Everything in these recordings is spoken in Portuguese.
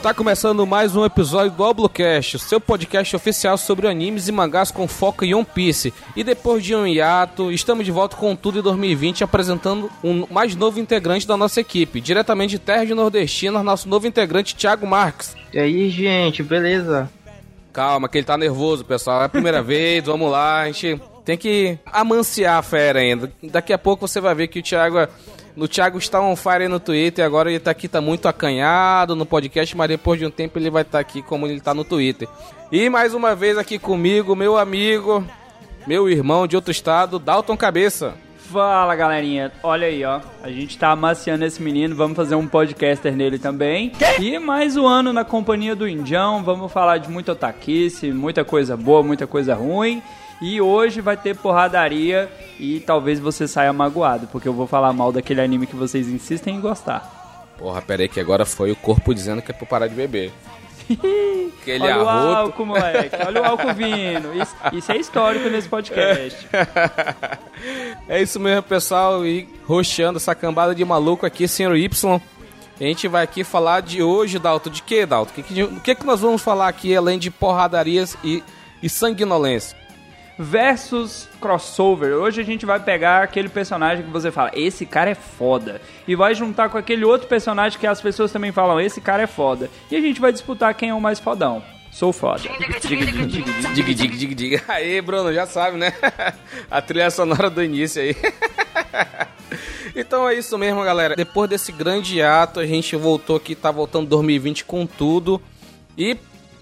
Está começando mais um episódio do Oblocast, seu podcast oficial sobre animes e mangás com foco em One Piece. E depois de um hiato, estamos de volta com tudo em 2020, apresentando um mais novo integrante da nossa equipe, diretamente de Terra de Nordestina, nosso novo integrante, Thiago Marques. E aí, gente, beleza? Calma, que ele tá nervoso, pessoal. É a primeira vez, vamos lá, a gente tem que amanciar a fera ainda. Daqui a pouco você vai ver que o Thiago no Thiago está on fire no Twitter, agora ele está aqui, tá muito acanhado no podcast, mas depois de um tempo ele vai estar tá aqui como ele está no Twitter. E mais uma vez aqui comigo, meu amigo, meu irmão de outro estado, Dalton Cabeça. Fala galerinha, olha aí ó, a gente tá amaciando esse menino, vamos fazer um podcaster nele também. Que? E mais um ano na companhia do Indião, vamos falar de muita otaquice, muita coisa boa, muita coisa ruim. E hoje vai ter porradaria e talvez você saia magoado, porque eu vou falar mal daquele anime que vocês insistem em gostar. Porra, pera aí que agora foi o corpo dizendo que é pra parar de beber. Aquele Olha arroto. o álcool, moleque. Olha o álcool vindo. Isso, isso é histórico nesse podcast. é isso mesmo, pessoal. E roxando essa cambada de maluco aqui, senhor Y. A gente vai aqui falar de hoje, Dalton. De que, Dalton? O que, que, que, que nós vamos falar aqui, além de porradarias e, e sanguinolência? Versus crossover. Hoje a gente vai pegar aquele personagem que você fala, esse cara é foda. E vai juntar com aquele outro personagem que as pessoas também falam, esse cara é foda. E a gente vai disputar quem é o mais fodão. Sou foda. Diga, diga, diga, diga, diga, diga. Aí, Bruno, já sabe, né? A trilha sonora do início aí. Então é isso mesmo, galera. Depois desse grande ato, a gente voltou aqui, tá voltando 2020 com tudo. E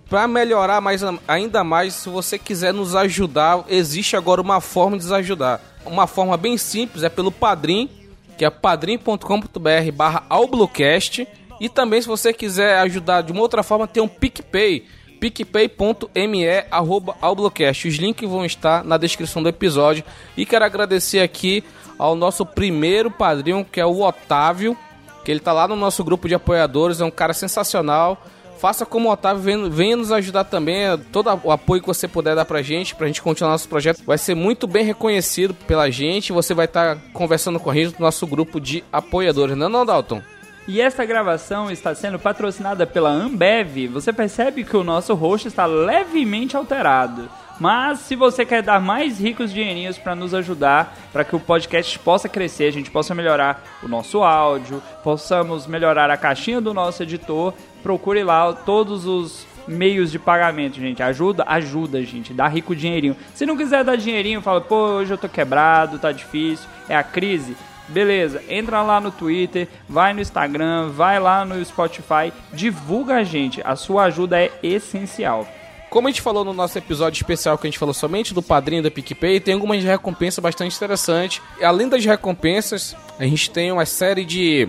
para melhorar mais, ainda mais, se você quiser nos ajudar, existe agora uma forma de nos ajudar. Uma forma bem simples, é pelo Padrim, que é padrim.com.br barra Alblocast. E também se você quiser ajudar de uma outra forma, tem um PicPay, picpay.me arroba Alblocast. Os links vão estar na descrição do episódio. E quero agradecer aqui ao nosso primeiro padrinho, que é o Otávio, que ele tá lá no nosso grupo de apoiadores, é um cara sensacional Faça como o Otávio, venha, venha nos ajudar também. Todo o apoio que você puder dar pra gente, pra gente continuar nosso projeto, vai ser muito bem reconhecido pela gente. Você vai estar tá conversando com a gente no nosso grupo de apoiadores, não é não, Dalton? E esta gravação está sendo patrocinada pela Ambev. Você percebe que o nosso rosto está levemente alterado. Mas se você quer dar mais ricos dinheirinhos para nos ajudar, para que o podcast possa crescer, a gente possa melhorar o nosso áudio, possamos melhorar a caixinha do nosso editor, procure lá todos os meios de pagamento, gente. Ajuda? Ajuda, gente. Dá rico dinheirinho. Se não quiser dar dinheirinho, fala, pô, hoje eu tô quebrado, tá difícil, é a crise. Beleza, entra lá no Twitter, vai no Instagram, vai lá no Spotify, divulga a gente. A sua ajuda é essencial. Como a gente falou no nosso episódio especial que a gente falou somente do padrinho da PicPay, tem algumas recompensas bastante interessantes. Além das recompensas, a gente tem uma série de,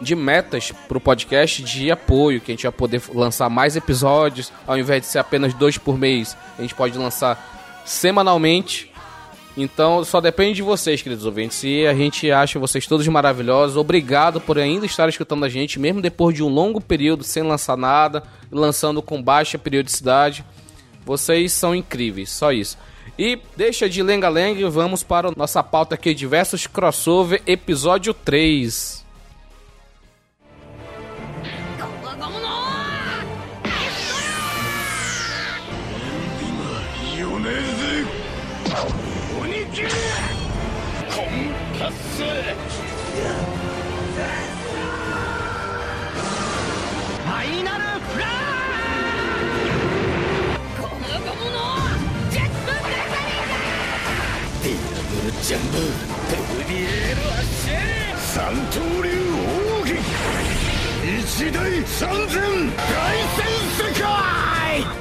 de metas para o podcast de apoio, que a gente vai poder lançar mais episódios, ao invés de ser apenas dois por mês, a gente pode lançar semanalmente. Então só depende de vocês, queridos ouvintes. E a gente acha vocês todos maravilhosos. Obrigado por ainda estar escutando a gente, mesmo depois de um longo período sem lançar nada, lançando com baixa periodicidade. Vocês são incríveis, só isso. E deixa de lenga-lenga e vamos para nossa pauta aqui, diversos crossover, episódio 3.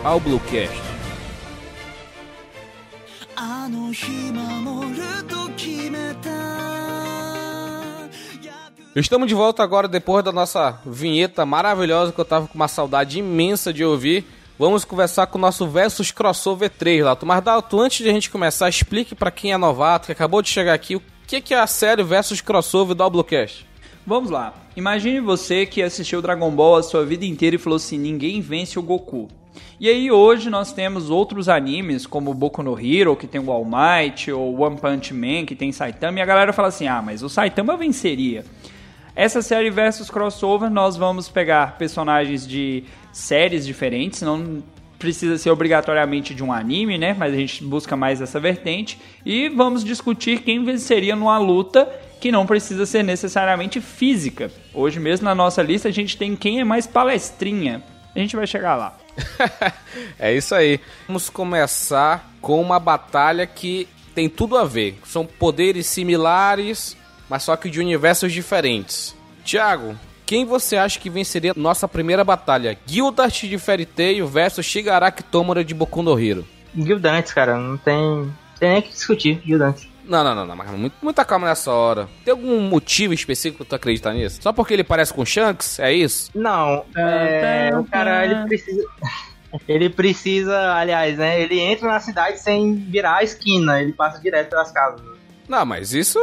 Ao Bluecast. Estamos de volta agora depois da nossa vinheta maravilhosa que eu tava com uma saudade imensa de ouvir. Vamos conversar com o nosso Versus Crossover 3, Lato. Mas, Dalto, antes de a gente começar, explique para quem é novato, que acabou de chegar aqui, o que é a série Versus Crossover do Oblocast. Vamos lá. Imagine você que assistiu Dragon Ball a sua vida inteira e falou assim: ninguém vence o Goku. E aí hoje nós temos outros animes como Boku no Hero, que tem o All Might, ou One Punch Man, que tem Saitama, e a galera fala assim: "Ah, mas o Saitama venceria". Essa série versus crossover, nós vamos pegar personagens de séries diferentes, não precisa ser obrigatoriamente de um anime, né? Mas a gente busca mais essa vertente. E vamos discutir quem venceria numa luta que não precisa ser necessariamente física. Hoje mesmo na nossa lista a gente tem quem é mais palestrinha. A gente vai chegar lá. é isso aí. Vamos começar com uma batalha que tem tudo a ver. São poderes similares, mas só que de universos diferentes. Tiago, quem você acha que venceria nossa primeira batalha? Gildart de Fairy Tail versus Shigaraki Tomura de Boku no Hero. Gildantes, cara, não tem, tem nem que discutir, Gildantes. Não, não, não, não, mas muita calma nessa hora. Tem algum motivo específico pra tu acreditar nisso? Só porque ele parece com Shanks? É isso? Não, é, o cara, ele precisa... Ele precisa, aliás, né? Ele entra na cidade sem virar a esquina, ele passa direto pelas casas. Não, mas isso,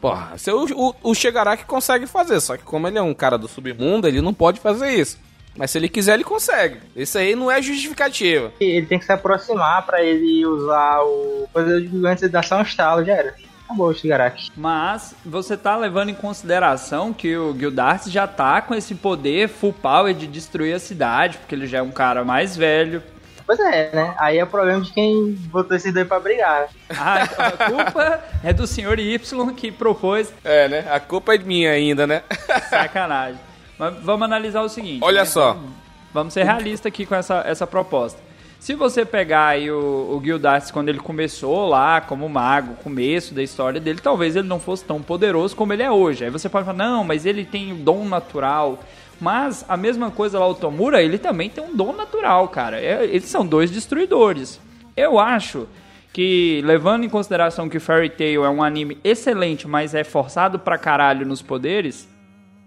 porra, o, o, o Shigaraki consegue fazer, só que como ele é um cara do submundo, ele não pode fazer isso. Mas se ele quiser, ele consegue. Isso aí não é justificativa. Ele tem que se aproximar para ele usar o poder de gigante dar só um estalo, já era. Acabou o Shigaraki. Mas você tá levando em consideração que o Gildarts já tá com esse poder full power de destruir a cidade, porque ele já é um cara mais velho, Pois é, né? Aí é o problema de quem botou esse dois pra brigar. Ah, então a culpa é do senhor Y que propôs. É, né? A culpa é minha ainda, né? Sacanagem. Mas vamos analisar o seguinte. Olha né? só. Vamos, vamos ser realistas aqui com essa, essa proposta. Se você pegar aí o, o Gildarts quando ele começou lá como mago, começo da história dele, talvez ele não fosse tão poderoso como ele é hoje. Aí você pode falar, não, mas ele tem o dom natural. Mas a mesma coisa lá, o Tomura, ele também tem um dom natural, cara. É, eles são dois destruidores. Eu acho que, levando em consideração que Fairy Tail é um anime excelente, mas é forçado pra caralho nos poderes,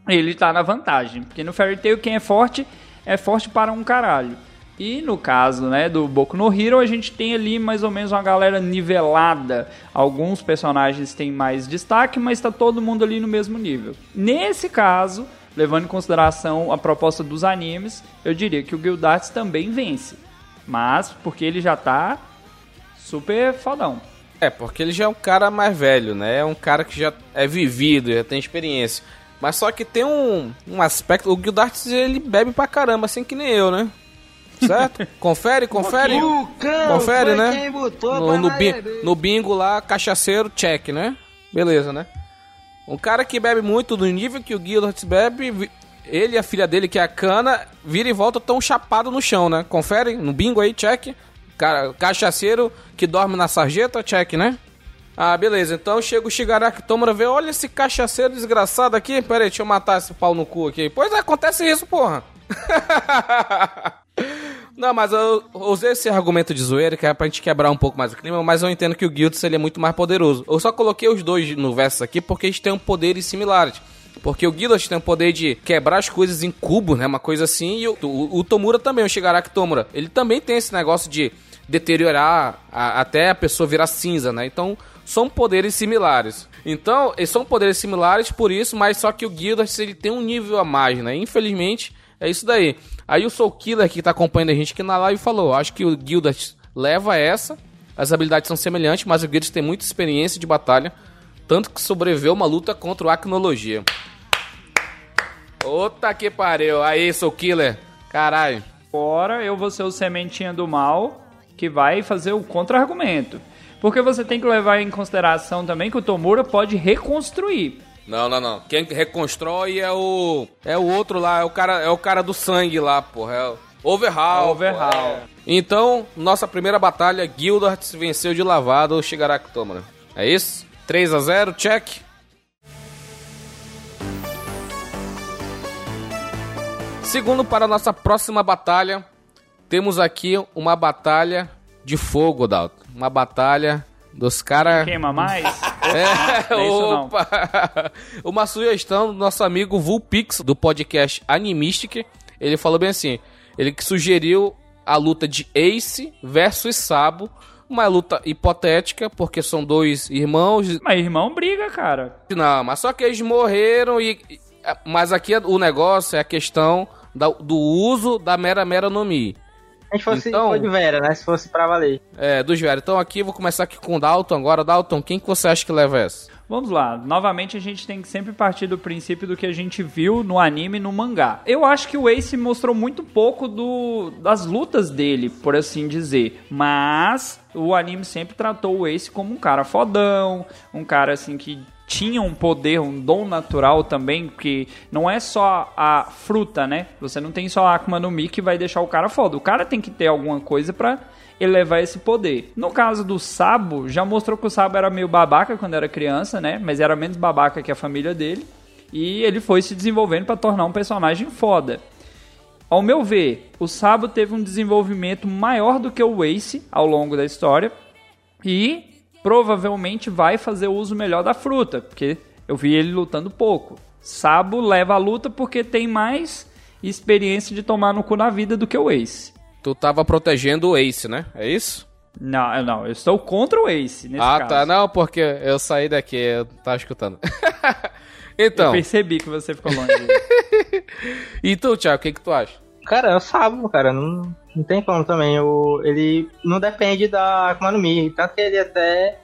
ele tá na vantagem. Porque no Fairy Tail, quem é forte, é forte para um caralho. E no caso, né, do Boku no Hero, a gente tem ali mais ou menos uma galera nivelada. Alguns personagens têm mais destaque, mas está todo mundo ali no mesmo nível. Nesse caso, levando em consideração a proposta dos animes, eu diria que o Gildarts também vence. Mas porque ele já tá super fodão. É, porque ele já é um cara mais velho, né? É um cara que já é vivido, já tem experiência. Mas só que tem um, um aspecto. O Gildarts ele bebe pra caramba, assim que nem eu, né? Certo? Confere, confere. confere, né? No, no, bi, no bingo lá, cachaceiro, check, né? Beleza, né? Um cara que bebe muito do nível que o Gildarts bebe, ele e a filha dele, que é a Cana, vira e volta tão chapado no chão, né? Confere no bingo aí, check. Cara, cachaceiro que dorme na sarjeta, check, né? Ah, beleza. Então chega o Shigaraki Tomura vê, olha esse cachaceiro desgraçado aqui. Pera aí, deixa eu matar esse pau no cu aqui. Pois é, acontece isso, porra. Não, mas eu usei esse argumento de zoeira que é pra gente quebrar um pouco mais o clima, mas eu entendo que o Guilds ele é muito mais poderoso. Eu só coloquei os dois no verso aqui porque eles têm um poderes similares. Porque o Guildas tem o poder de quebrar as coisas em cubo, né? Uma coisa assim. E o, o, o Tomura também, o Shigaraki Tomura. Ele também tem esse negócio de deteriorar a, até a pessoa virar cinza, né? Então, são poderes similares. Então, eles são poderes similares por isso, mas só que o Guildas ele tem um nível a mais, né? Infelizmente, é isso daí. Aí o Soul Killer que tá acompanhando a gente aqui na live falou: acho que o Gildas leva essa. As habilidades são semelhantes, mas o Gildas tem muita experiência de batalha. Tanto que sobreviveu uma luta contra o Acnologia. Ota que pariu. Aí, Soul Killer. Caralho. Agora eu vou ser o sementinha do mal que vai fazer o contra-argumento. Porque você tem que levar em consideração também que o Tomura pode reconstruir. Não, não, não. Quem reconstrói é o. É o outro lá, é o cara, é o cara do sangue lá, porra. É o Overhaul. Overhaul. É. Então, nossa primeira batalha, Gildart venceu de lavado o Shigaraki Tomura. É isso? 3 a 0 check. Segundo para a nossa próxima batalha, temos aqui uma batalha de fogo, Dalton. Uma batalha dos caras. Queima mais? É, é opa! Uma sugestão do nosso amigo Vulpix, do podcast Animistic. Ele falou bem assim: ele que sugeriu a luta de Ace versus Sabo. Uma luta hipotética, porque são dois irmãos. Mas irmão briga, cara. Não, mas só que eles morreram e. Mas aqui o negócio é a questão do uso da Mera Mera no Mi. A gente fosse então, de Vera, né? Se fosse pra valer. É, dos Vera. Então aqui eu vou começar aqui com o Dalton agora. Dalton, quem que você acha que leva essa? Vamos lá, novamente a gente tem que sempre partir do princípio do que a gente viu no anime e no mangá. Eu acho que o Ace mostrou muito pouco do, das lutas dele, por assim dizer, mas o anime sempre tratou o Ace como um cara fodão, um cara assim que tinha um poder, um dom natural também, que não é só a fruta, né? Você não tem só a Akuma no Mi que vai deixar o cara foda. O cara tem que ter alguma coisa para elevar esse poder. No caso do Sabo, já mostrou que o Sabo era meio babaca quando era criança, né? Mas era menos babaca que a família dele. E ele foi se desenvolvendo para tornar um personagem foda. Ao meu ver, o Sabo teve um desenvolvimento maior do que o Ace ao longo da história. E provavelmente vai fazer o uso melhor da fruta, porque eu vi ele lutando pouco. Sabo leva a luta porque tem mais experiência de tomar no cu na vida do que o Ace. Tu tava protegendo o Ace, né? É isso? Não, não, eu estou contra o Ace nesse ah, caso. tá. Não, porque eu saí daqui, eu tava escutando. então. Eu percebi que você ficou longe. e tu, Thiago, o que, que tu acha? Cara, eu sabo, cara. Não, não tem como também. O, ele não depende da Akuma no Mi. Tanto que ele até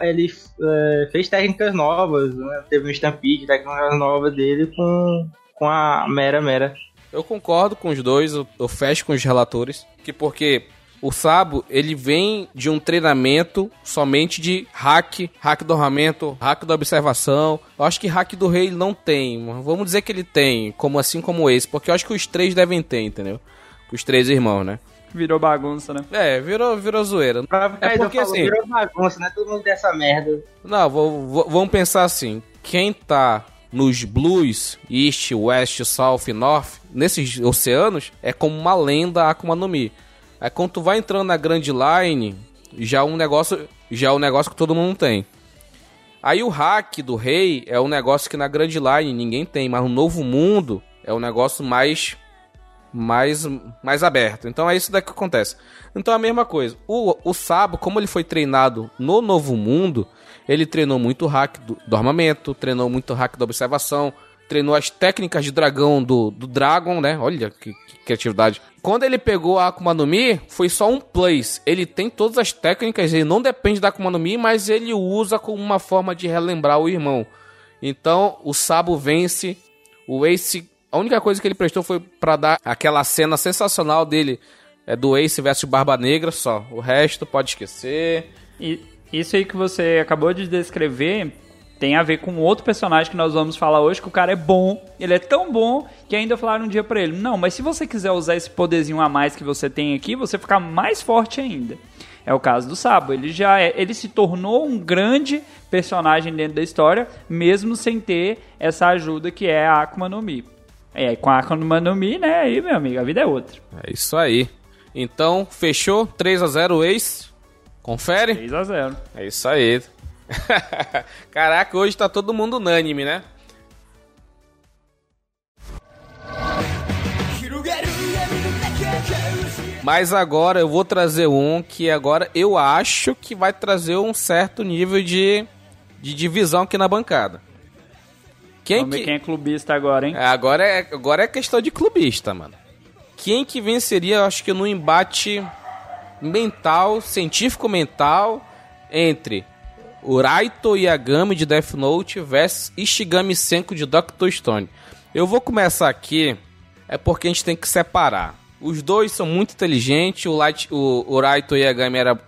ele é, fez técnicas novas, né? teve um Stampede, técnicas novas dele com, com a Mera Mera. Eu concordo com os dois, eu, eu fecho com os relatores, que porque o Sabo, ele vem de um treinamento somente de hack, hack do armamento, hack da observação. Eu acho que hack do rei ele não tem. Vamos dizer que ele tem, como assim como esse, porque eu acho que os três devem ter, entendeu? Os três irmãos, né? Virou bagunça, né? É, virou, virou zoeira. é porque falou, assim. Virou bagunça, né? Todo mundo dessa merda. Não, vamos pensar assim. Quem tá nos blues, East, West, South e North, nesses oceanos, é como uma lenda Akuma no Mi. Aí quando tu vai entrando na Grand Line, já é um negócio, já é um negócio que todo mundo tem. Aí o hack do rei é um negócio que na Grand Line ninguém tem, mas no Novo Mundo é um negócio mais mais mais aberto. Então é isso daqui que acontece. Então é a mesma coisa. O, o Sabo, como ele foi treinado no Novo Mundo, ele treinou muito hack do, do armamento, treinou muito hack da observação, treinou as técnicas de dragão do, do Dragon, né? Olha que, que, criatividade. Quando ele pegou a Akuma no Mi, foi só um place. Ele tem todas as técnicas, ele não depende da Akuma no Mi, mas ele usa como uma forma de relembrar o irmão. Então, o Sabo vence. O Ace, a única coisa que ele prestou foi para dar aquela cena sensacional dele é do Ace versus Barba Negra só. O resto pode esquecer. E isso aí que você acabou de descrever tem a ver com outro personagem que nós vamos falar hoje, que o cara é bom, ele é tão bom que ainda falaram um dia para ele: "Não, mas se você quiser usar esse poderzinho a mais que você tem aqui, você ficar mais forte ainda". É o caso do Sabo, ele já é, ele se tornou um grande personagem dentro da história, mesmo sem ter essa ajuda que é a Akuma no Mi. É, com a Akuma no Mi, né, aí, meu amigo, a vida é outra. É isso aí. Então, fechou 3 a 0 ex. Confere? 3 a 0. É isso aí. Caraca, hoje tá todo mundo unânime, né? Mas agora eu vou trazer um que agora eu acho que vai trazer um certo nível de, de divisão aqui na bancada. Quem Vamos que... quem é clubista agora, hein? É, agora, é, agora é questão de clubista, mano. Quem que venceria, eu acho que no embate mental, científico mental, entre Uraito Yagami de Death Note versus Ishigami Senko de Doctor Stone. Eu vou começar aqui, é porque a gente tem que separar. Os dois são muito inteligentes, o, Light, o Uraito Yagami era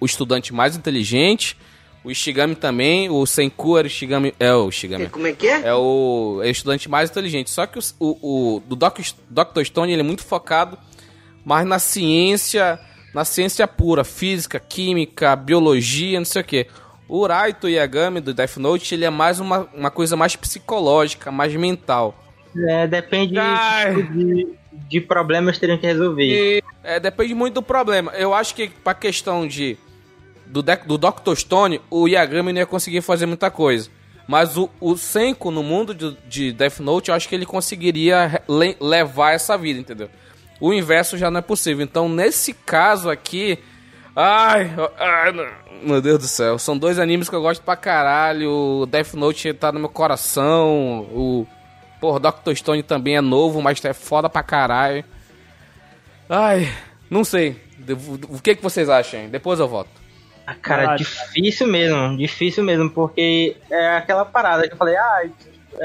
o estudante mais inteligente, o Ishigami também, o Senku era o Ishigami... É o Ishigami. Como é que é? É o, é o estudante mais inteligente. Só que o, o, o do Doctor Stone ele é muito focado mais na ciência, na ciência pura, física, química, biologia, não sei o que. O Raito Yagami do Death Note, ele é mais uma, uma coisa mais psicológica, mais mental. É, depende de, de problemas teriam que resolver. E, é, depende muito do problema. Eu acho que pra questão de do, do Dr. Stone, o Yagami não ia conseguir fazer muita coisa. Mas o, o Senko, no mundo de, de Death Note, eu acho que ele conseguiria le, levar essa vida, entendeu? O inverso já não é possível. Então, nesse caso aqui, Ai, ai, meu Deus do céu. São dois animes que eu gosto pra caralho. O Death Note tá no meu coração. O. Porra, Doctor Stone também é novo, mas é foda pra caralho. Ai, não sei. O que, que vocês acham? Depois eu voto. Ah, cara, ah, difícil mesmo, difícil mesmo, porque é aquela parada que eu falei, ah,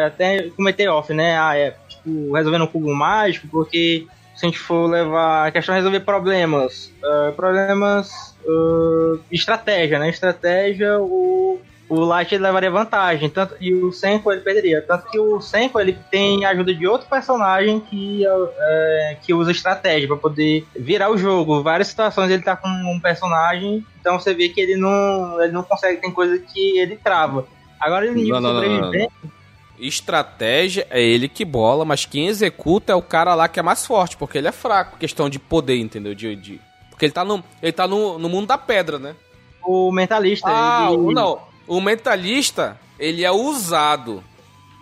até comentei off, né? Ah, é tipo, resolvendo um cubo mágico, porque se a gente for levar a questão de resolver problemas, uh, problemas uh, estratégia, né? Estratégia, o, o Light levaria vantagem, tanto, e o Senko ele perderia. Tanto que o Senko ele tem a ajuda de outro personagem que, é, que usa estratégia para poder virar o jogo. Várias situações ele tá com um personagem, então você vê que ele não, ele não consegue, tem coisa que ele trava. Agora ele não, não, sobrevivente. Não, Estratégia é ele que bola, mas quem executa é o cara lá que é mais forte, porque ele é fraco. Questão de poder, entendeu? De, de... Porque ele tá, no, ele tá no, no mundo da pedra, né? O mentalista. Ah, ele... não. O mentalista, ele é usado.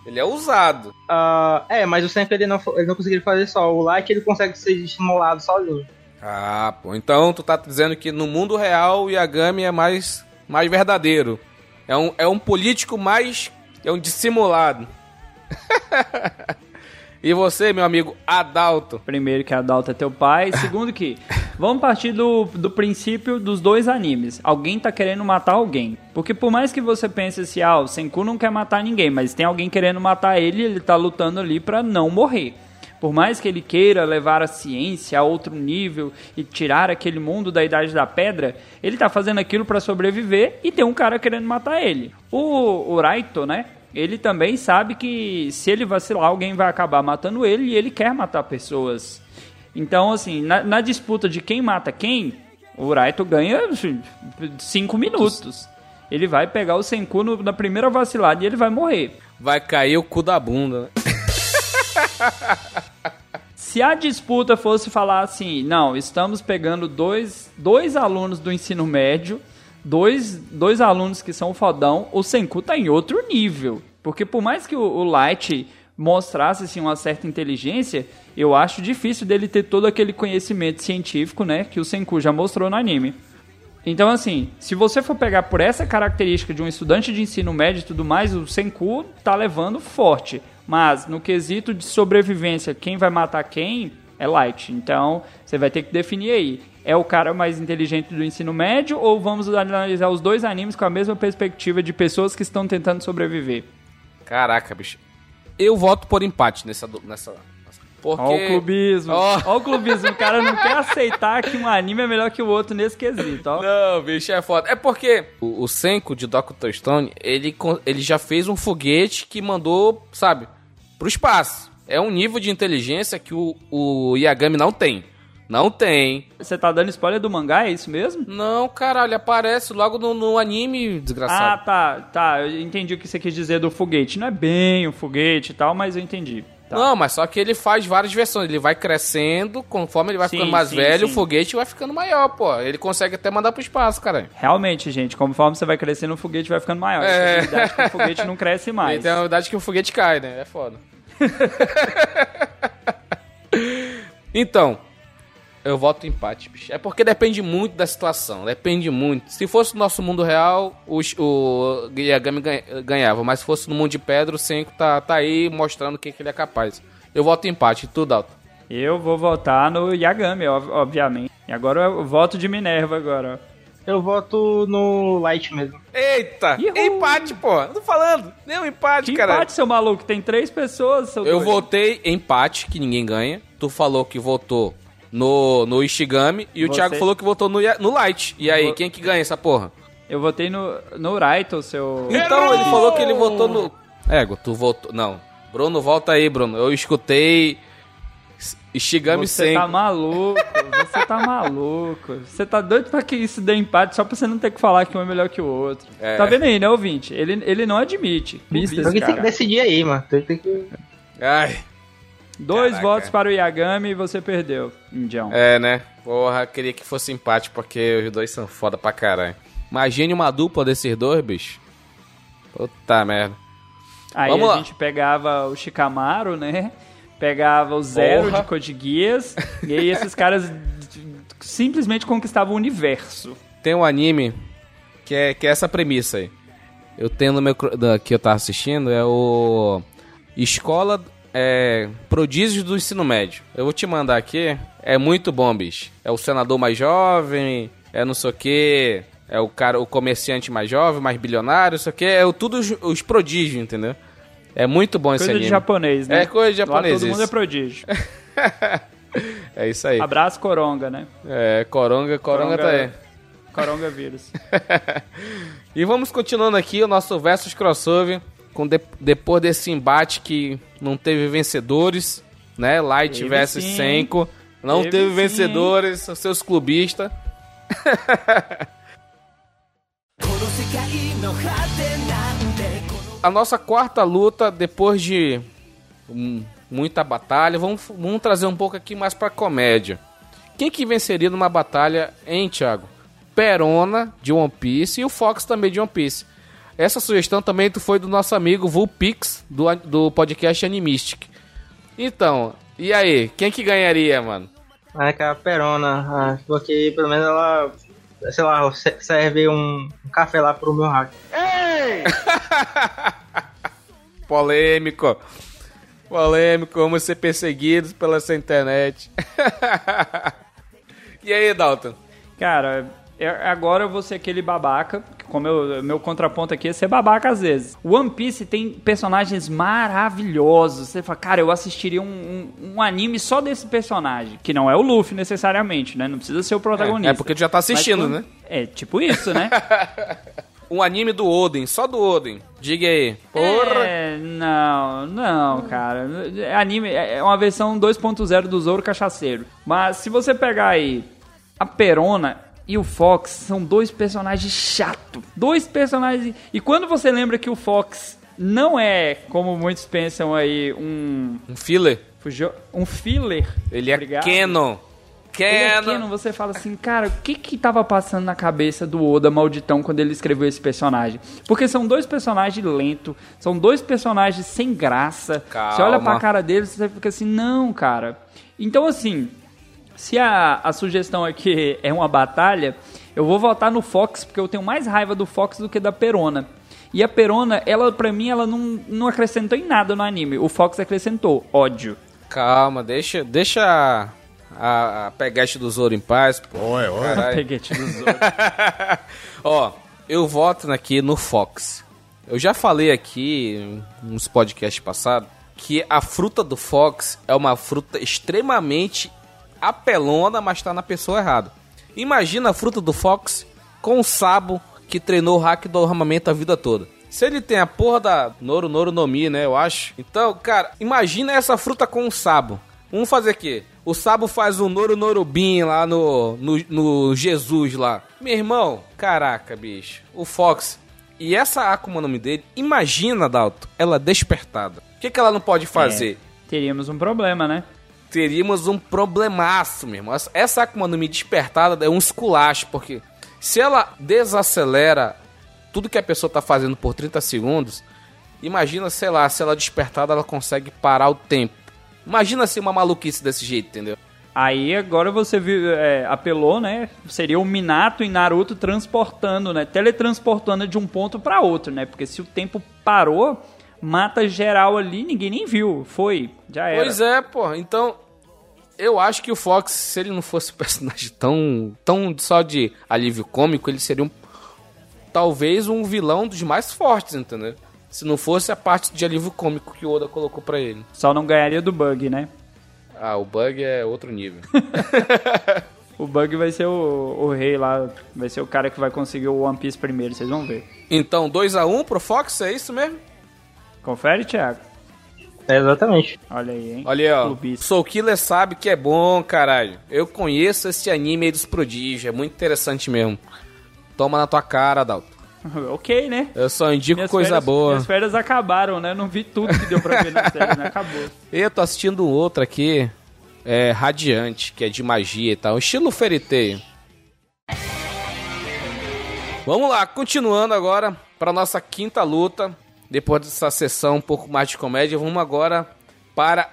Ele é usado. Uh, é, mas o Senko ele não, ele não conseguiu fazer só. O Light ele consegue ser estimulado sozinho. Ah, pô. Então tu tá dizendo que no mundo real o Yagami é mais, mais verdadeiro. É um, é um político mais é um dissimulado. e você, meu amigo Adalto? Primeiro que Adalto é teu pai. Segundo que... Vamos partir do, do princípio dos dois animes. Alguém tá querendo matar alguém. Porque por mais que você pense assim, ah, o Senku não quer matar ninguém, mas tem alguém querendo matar ele, ele tá lutando ali para não morrer. Por mais que ele queira levar a ciência a outro nível e tirar aquele mundo da Idade da Pedra, ele está fazendo aquilo para sobreviver e tem um cara querendo matar ele. O, o Raito, né? Ele também sabe que se ele vacilar, alguém vai acabar matando ele e ele quer matar pessoas. Então, assim, na, na disputa de quem mata quem, o Raito ganha 5 minutos. Ele vai pegar o Senku no, na primeira vacilada e ele vai morrer. Vai cair o cu da bunda, né? Se a disputa fosse falar assim, não, estamos pegando dois, dois alunos do ensino médio, dois, dois alunos que são fodão, o Senku tá em outro nível. Porque por mais que o, o Light mostrasse assim, uma certa inteligência, eu acho difícil dele ter todo aquele conhecimento científico, né, que o Senku já mostrou no anime. Então, assim, se você for pegar por essa característica de um estudante de ensino médio e tudo mais, o Senku tá levando forte. Mas no quesito de sobrevivência, quem vai matar quem é Light. Então, você vai ter que definir aí. É o cara mais inteligente do ensino médio ou vamos analisar os dois animes com a mesma perspectiva de pessoas que estão tentando sobreviver? Caraca, bicho. Eu voto por empate nessa nessa porque... Olha o clubismo. Olha oh. o clubismo. O cara não quer aceitar que um anime é melhor que o outro nesse quesito, ó. Não, bicho, é foda. É porque o, o Senko de Dr. Stone, ele, ele já fez um foguete que mandou, sabe, pro espaço. É um nível de inteligência que o, o Yagami não tem. Não tem. Você tá dando spoiler do mangá, é isso mesmo? Não, caralho, aparece logo no, no, anime, desgraçado. Ah, tá, tá. Eu entendi o que você quis dizer do foguete. Não é bem o foguete e tal, mas eu entendi. Tá. Não, mas só que ele faz várias versões. Ele vai crescendo, conforme ele vai sim, ficando mais sim, velho, sim. o foguete vai ficando maior, pô. Ele consegue até mandar pro espaço, cara. Realmente, gente, conforme você vai crescendo, o foguete vai ficando maior. É. A que o foguete não cresce mais. Tem a verdade que o foguete cai, né? É foda. então, eu voto empate, bicho. É porque depende muito da situação, depende muito. Se fosse no nosso mundo real, o, o Yagami ganhava, mas se fosse no mundo de pedra, o Senko tá, tá aí mostrando o que, que ele é capaz. Eu voto empate, tudo alto. Eu vou votar no Yagami, obviamente. E agora eu voto de Minerva agora, ó. Eu voto no Light mesmo. Eita! Uhul. Empate, pô. Eu tô falando. Nem um empate, que cara. empate, seu maluco? Tem três pessoas, seu Eu doido. votei empate, que ninguém ganha. Tu falou que votou no, no Ishigami e Você... o Thiago falou que votou no, no Light. E aí, Vou... quem que ganha essa porra? Eu votei no, no Raito, seu... Então, Errou! ele falou que ele votou no... Ego, tu votou... Não. Bruno, volta aí, Bruno. Eu escutei Ishigami você Você tá maluco, você tá maluco. Você tá doido pra que isso dê empate só pra você não ter que falar que um é melhor que o outro. É. Tá vendo aí, né, ouvinte? Ele, ele não admite. Alguém tem que decidir aí, mano. Tem que... Ai. Dois Caraca. votos para o Yagami e você perdeu, Indião. É, né? Porra, queria que fosse empate porque os dois são foda pra caralho. Imagine uma dupla desses dois, bicho. Puta merda. Aí Vamos a lá. gente pegava o Shikamaru, né? Pegava o Zero Porra. de Code Geass. e aí esses caras simplesmente conquistavam o universo. Tem um anime que é, que é essa premissa aí. Eu tenho no meu. que eu tava assistindo, é o. Escola é, Prodígios do Ensino Médio. Eu vou te mandar aqui. É muito bom, bicho. É o senador mais jovem, é não sei o quê. é o cara, o comerciante mais jovem, mais bilionário, isso aqui é o- tudo os, os prodígios, entendeu? É muito bom esse Coisa anime. de japonês, né? É coisa de Lá japonês, todo mundo é prodígio. É isso aí. Abraço, Coronga, né? É, Coronga, Coronga, tá aí. Coronga vírus. E vamos continuando aqui o nosso versus crossover, com de- depois desse embate que não teve vencedores, né? Light Teve versus sim. Senko. Não Teve teve, vencedores, seus clubistas. A nossa quarta luta, depois de hum, muita batalha, vamos, vamos trazer um pouco aqui mais pra comédia. Quem que venceria numa batalha, hein, Thiago? Perona, de One Piece, e o Fox também de One Piece. Essa sugestão também foi do nosso amigo Vulpix, do, do podcast Animistic. Então, e aí? Quem que ganharia, mano? Ah, que a Perona, ah, porque pelo menos ela, sei lá, se- serve um, café lá pro meu hack. Polêmico. Polêmico, vamos ser perseguidos pela essa internet. e aí, Dalton? Cara, agora eu vou ser aquele babaca, como eu, meu contraponto aqui é ser babaca às vezes. One Piece tem personagens maravilhosos. Você fala, cara, eu assistiria um, um- um anime só desse personagem, que não é o Luffy necessariamente, né? Não precisa ser o protagonista. É, é porque tu já tá assistindo, Mas né? É, tipo isso, né? Um anime do Oden, só do Oden. Diga aí. Porra! É, não, não, cara. É Anime é uma versão 2.0 do Zoro Cachaceiro. Mas se você pegar aí a Perona e o Fox, são dois personagens chato. Dois personagens. E quando você lembra que o Fox não é, como muitos pensam aí, um. Um filler. fugiu- Um filler. Ele é Obrigado. canon. Ele é você fala assim, cara, o que que tava passando na cabeça do Oda malditão quando ele escreveu esse personagem? Porque são dois personagens lentos, são dois personagens sem graça. Calma. Você olha pra cara deles e você fica assim, não, cara. Então, assim, se a, a sugestão aqui é uma batalha, eu vou votar no Fox, porque eu tenho mais raiva do Fox do que da Perona. E a Perona, ela, pra mim, ela não, não acrescentou em nada no anime. O Fox acrescentou ódio. Calma, deixa, deixa a, a, a peguete do Zoro em paz. Pô. Caralho. Peguete do Zoro. Ó, eu voto aqui no Fox. Eu já falei aqui nos podcasts passados que a fruta do Fox é uma fruta extremamente apelona, mas tá na pessoa errada. Imagina a fruta do Fox com o Sabo que treinou o hack do armamento a vida toda. Se ele tem a porra da Noro Noro no Mi, né, eu acho. Então, cara, imagina essa fruta com o Sabo. Vamos fazer aqui. O Sabo faz um Noro Norobin lá no, no, no Jesus lá. Meu irmão, caraca, bicho. O Fox. E essa Akuma no Mi dele, imagina, Dalton, ela despertada. O que, que ela não pode fazer? Teríamos um problema, né? Teríamos um problemaço, meu irmão. Essa- Akuma no Mi despertada é um esculacho, porque se ela desacelera tudo que a pessoa tá fazendo por 30 segundos, imagina, sei lá, se ela despertada ela consegue parar o tempo. Imagina se uma maluquice desse jeito, entendeu? Aí agora você viu, é, apelou, né? Seria o Minato e Naruto transportando, né? Teletransportando de um ponto pra outro, né? Porque se o tempo parou, mata geral ali, ninguém nem viu. Foi, já era. Pois é, pô. Então, eu acho que o Fox, se ele não fosse um personagem tão, tão só de alívio cômico, ele seria um talvez um vilão dos mais fortes, entendeu? Se não fosse a parte de alívio cômico que o Oda colocou pra ele. Só não ganharia do Bug, né? Ah, o Bug é outro nível. O Bug vai ser o, o rei lá, vai ser o cara que vai conseguir o One Piece primeiro, vocês vão ver. então, 2x1 pro Fox, é isso mesmo? Confere, Thiago? É, exatamente. Olha aí, hein? Olha aí, ó. Clubista. Soul Killer sabe que é bom, caralho. Eu conheço esse anime aí dos prodígios, é muito interessante mesmo. Toma na tua cara, Dalton. ok, né? Eu só indico Minhas coisa férias- boa. Minhas férias acabaram, né? Não vi tudo que deu pra ver na série, né? Acabou. Eu tô assistindo um outro aqui, é Radiante, que é de magia e tal, estilo Tail. Vamos lá, continuando agora para nossa quinta luta. Depois dessa sessão um pouco mais de comédia, vamos agora para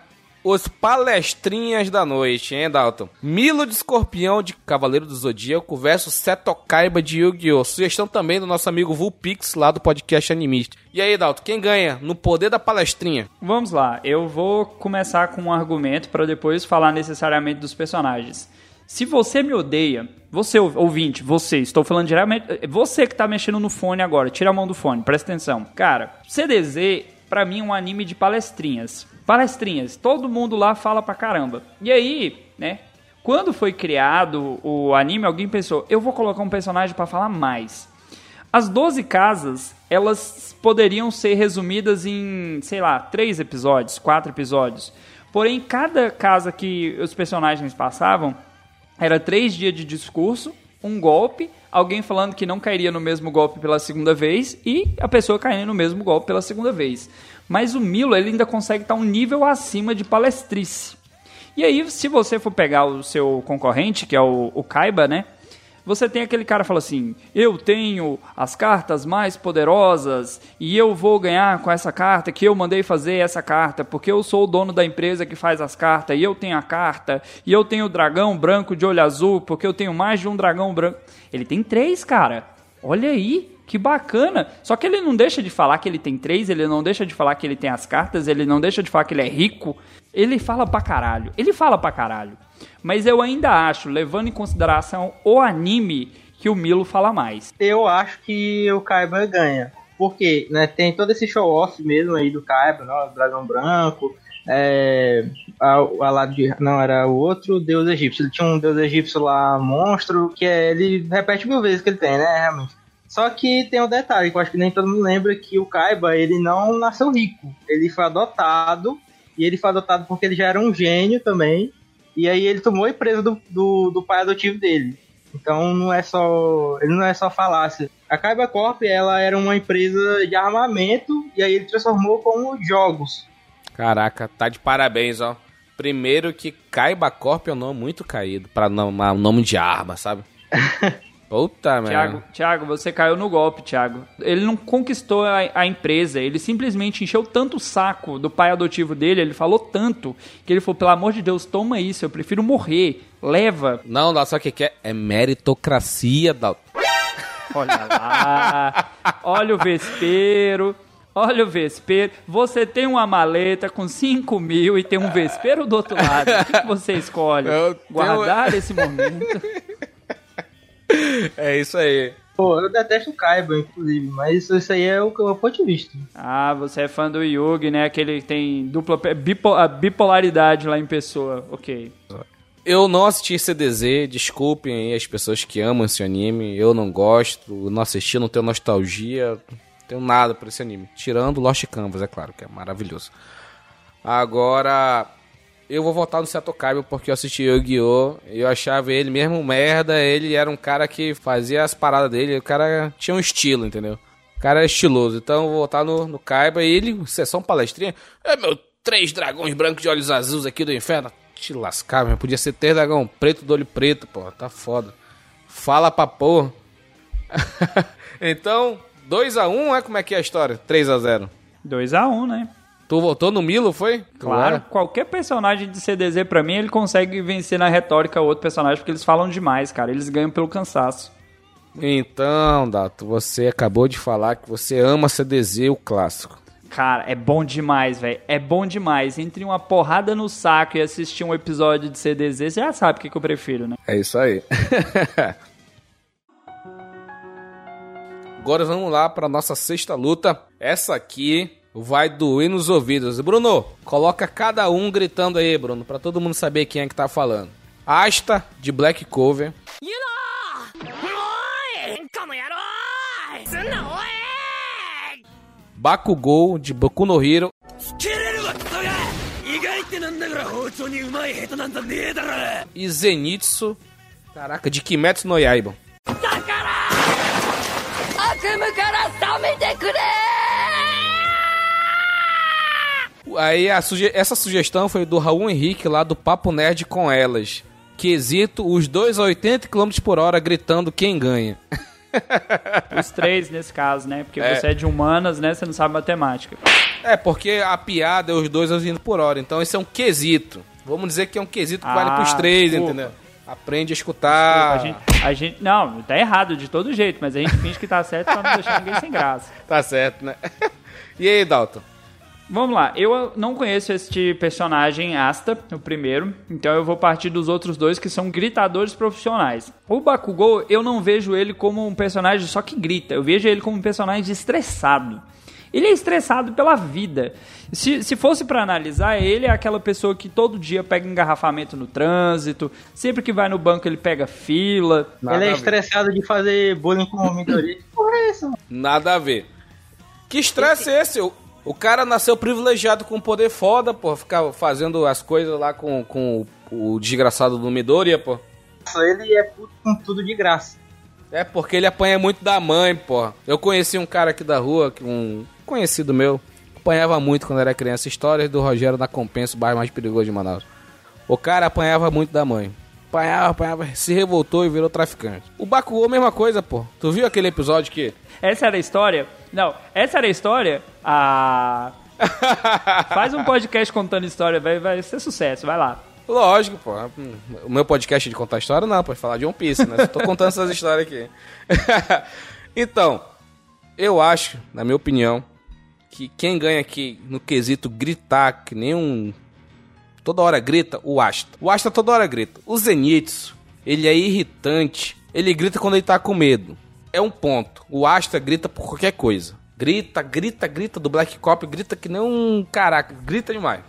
os palestrinhas da noite, hein, Dalton? Milo de Escorpião de Cavaleiro do Zodíaco versus Seto Kaiba de Yu-Gi-Oh! Sugestão também do nosso amigo Vulpix, lá do podcast Animista. E aí, Dalton, quem ganha no poder da palestrinha? Vamos lá, eu vou começar com um argumento para depois falar necessariamente dos personagens. Se você me odeia, você ouvinte, você, estou falando diretamente, você que tá mexendo no fone agora, tira a mão do fone, presta atenção. Cara, CDZ para mim é um anime de palestrinhas. Palestrinhas, todo mundo lá fala pra caramba. E aí, né, quando foi criado o anime, alguém pensou, eu vou colocar um personagem para falar mais. As 12 casas, elas poderiam ser resumidas em, sei lá, três episódios, quatro episódios. Porém, cada casa que os personagens passavam era três dias de discurso, um golpe, alguém falando que não cairia no mesmo golpe pela segunda vez e a pessoa caindo no mesmo golpe pela segunda vez. Mas o Milo ele ainda consegue estar um nível acima de palestrice. E aí, se você for pegar o seu concorrente, que é o, o Kaiba, né? Você tem aquele cara que fala assim: eu tenho as cartas mais poderosas e eu vou ganhar com essa carta que eu mandei fazer essa carta, porque eu sou o dono da empresa que faz as cartas e eu tenho a carta e eu tenho o dragão branco de olho azul, porque eu tenho mais de um dragão branco. Ele tem três, cara. Olha aí. Que bacana! Só que ele não deixa de falar que ele tem três, ele não deixa de falar que ele tem as cartas, ele não deixa de falar que ele é rico. Ele fala pra caralho. Ele fala pra caralho. Mas eu ainda acho, levando em consideração o anime, que o Milo fala mais. Eu acho que o Kaiba ganha. Porque né, tem todo esse show-off mesmo aí do Kaiba, né, Dragão Branco, é, a, a lado de, não, era o outro deus egípcio. Ele tinha um deus egípcio lá, monstro, que é, ele repete mil vezes que ele tem, né, realmente. Só que tem um detalhe que eu acho que nem todo mundo lembra, que o Kaiba, ele não nasceu rico. Ele foi adotado, e ele foi adotado porque ele já era um gênio também, e aí ele tomou a empresa do, do, do pai adotivo dele. Então não é só. Ele não é só falácia. A Kaiba Corp ela era uma empresa de armamento e aí ele transformou como jogos. Caraca, tá de parabéns, ó. Primeiro que Kaiba Corp é um nome muito caído para um nome de arma, sabe? Puta, Thiago, Thiago, você caiu no golpe, Thiago. Ele não conquistou a, a, empresa, ele simplesmente encheu tanto o saco do pai adotivo dele, ele falou tanto, que ele falou, pelo amor de Deus, toma isso, eu prefiro morrer, leva. Não, não, só que quer é meritocracia, Dalton. Olha lá, olha o vespeiro, olha o vespeiro. Você tem uma maleta com 5 mil e tem um vespeiro do outro lado. O que você escolhe? Guardar esse momento. é isso aí. Pô, eu detesto o Kaiba, inclusive, mas isso aí é o que eu ponto de vista. Ah, você é fã do Yugi, né? Aquele que tem dupla a bipolaridade lá em pessoa. Ok. Eu não assisti CDZ, desculpem aí as pessoas que amam esse anime. Eu não gosto, não assisti, não tenho nostalgia, não tenho nada por esse anime. Tirando Lost Canvas, é claro, que é maravilhoso. Agora, eu vou votar no Seto Kaiba porque eu assisti Yu-Gi-Oh! eu achava ele mesmo merda, ele era um cara que fazia as paradas dele, o cara tinha um estilo, entendeu? O cara era estiloso, então eu vou votar no, no Kaiba e ele, sessão palestrinha, é meu, três dragões brancos de olhos azuis aqui do inferno, te lascar, meu, podia ser três dragão preto do olho preto, pô, tá foda. Fala pra porra. então, 2x1, um, é como é que é a história? 3x0. 2x1, um, né? Tu votou no Milo, foi? Claro, qualquer personagem de CDZ pra mim, ele consegue vencer na retórica outro personagem, porque eles falam demais, cara. Eles ganham pelo cansaço. Então, Dato, você acabou de falar que você ama CDZ, o clássico. Cara, é bom demais, velho. É bom demais. Entre uma porrada no saco e assistir um episódio de CDZ, você já sabe o que, que eu prefiro, né? É isso aí. Agora vamos lá para nossa sexta luta. Essa aqui vai doer nos ouvidos. Bruno, coloca cada um gritando aí, Bruno, para todo mundo saber quem é que tá falando. Asta, de Black Cover. Bakugou, de Boku no Hero. E Zenitsu, caraca, de Kimetsu no Yaiba. Aí suge essa sugestão foi do Raul Henrique lá do Papo Nerd com elas. Quesito, os dois a 80 km por hora gritando quem ganha. Os três nesse caso, né? Porque é. você é de humanas, né? Você não sabe matemática. É, porque a piada é os dois a 80 por hora. Então esse é um quesito. Vamos dizer que é um quesito que ah, vale pros três, desculpa. entendeu? Aprende a escutar. Desculpa, a, gente, a gente, Não, tá errado de todo jeito, mas a gente finge que tá certo pra não deixar ninguém sem graça. Tá certo, né? E aí, Dalton? Vamos lá, eu não conheço este personagem Asta, o primeiro, então eu vou partir dos outros dois que são gritadores profissionais. O Bakugou, eu não vejo ele como um personagem só que grita, eu vejo ele como um personagem estressado. Ele é estressado pela vida. Se, se fosse para analisar, ele é aquela pessoa que todo dia pega engarrafamento no trânsito, sempre que vai no banco ele pega fila. Nada ele é estressado de fazer bullying com o Midori. Porra, é isso? Nada a ver. Que estresse é esse? O cara nasceu privilegiado com poder foda, pô. Ficar fazendo as coisas lá com, com o desgraçado do Midoriya, pô. Ele é puto com tudo de graça. É porque ele apanha muito da mãe, pô. Eu conheci um cara aqui da rua, um conhecido meu, apanhava muito quando era criança. Histórias do Rogério da Compensa, o bairro mais perigoso de Manaus. O cara apanhava muito da mãe. Apanhava, apanhava, se revoltou e virou traficante. O Bakugou, mesma coisa, pô. Tu viu aquele episódio que... Essa era a história? Não, essa era a história... A... Faz um podcast contando história, vai, vai ser sucesso, vai lá. Lógico, pô. O meu podcast de contar história não, pode falar de One Piece, né? tô contando essas histórias aqui. então, eu acho, na minha opinião, que quem ganha aqui no quesito gritar, que nem um. Toda hora grita, o Asta. O Asta toda hora grita. O Zenitsu, ele é irritante. Ele grita quando ele tá com medo. É um ponto. O Asta grita por qualquer coisa. Grita, grita, grita do Black Cop, grita que nem um caraca, grita demais.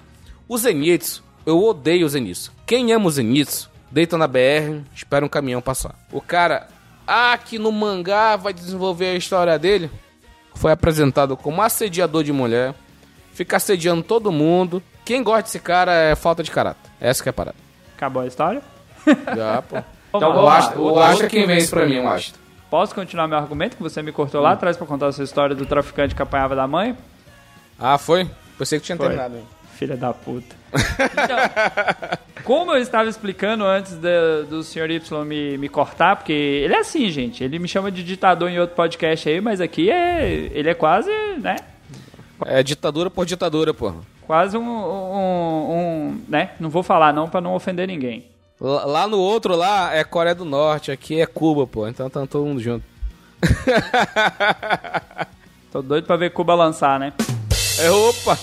O Zenitsu, eu odeio o Zenitsu. Quem ama o Zenitsu, deita na BR, espera um caminhão passar. O cara, ah, que no mangá vai desenvolver a história dele foi apresentado como assediador de mulher, fica assediando todo mundo. Quem gosta desse cara é falta de caráter. Essa que é a parada. Acabou a história? Já, pô. Então, o Asta, o Asta quem vence pra mim, o Asta. Posso continuar meu argumento que você me cortou lá hum. atrás pra contar essa história do traficante que apanhava da mãe? Ah, foi? Pensei que tinha foi. terminado. Hein? Filha da puta. Então, como eu estava explicando antes de, do Sr. Y me, me cortar, porque ele é assim, gente. Ele me chama de ditador em outro podcast aí, mas aqui é, ele é quase, né? É ditadura por ditadura, porra. Quase um, um, um né? Não vou falar não para não ofender ninguém. Lá no outro lá é Coreia do Norte, aqui é Cuba, pô. Então tá todo mundo junto. Tô doido pra ver Cuba lançar, né? É, opa!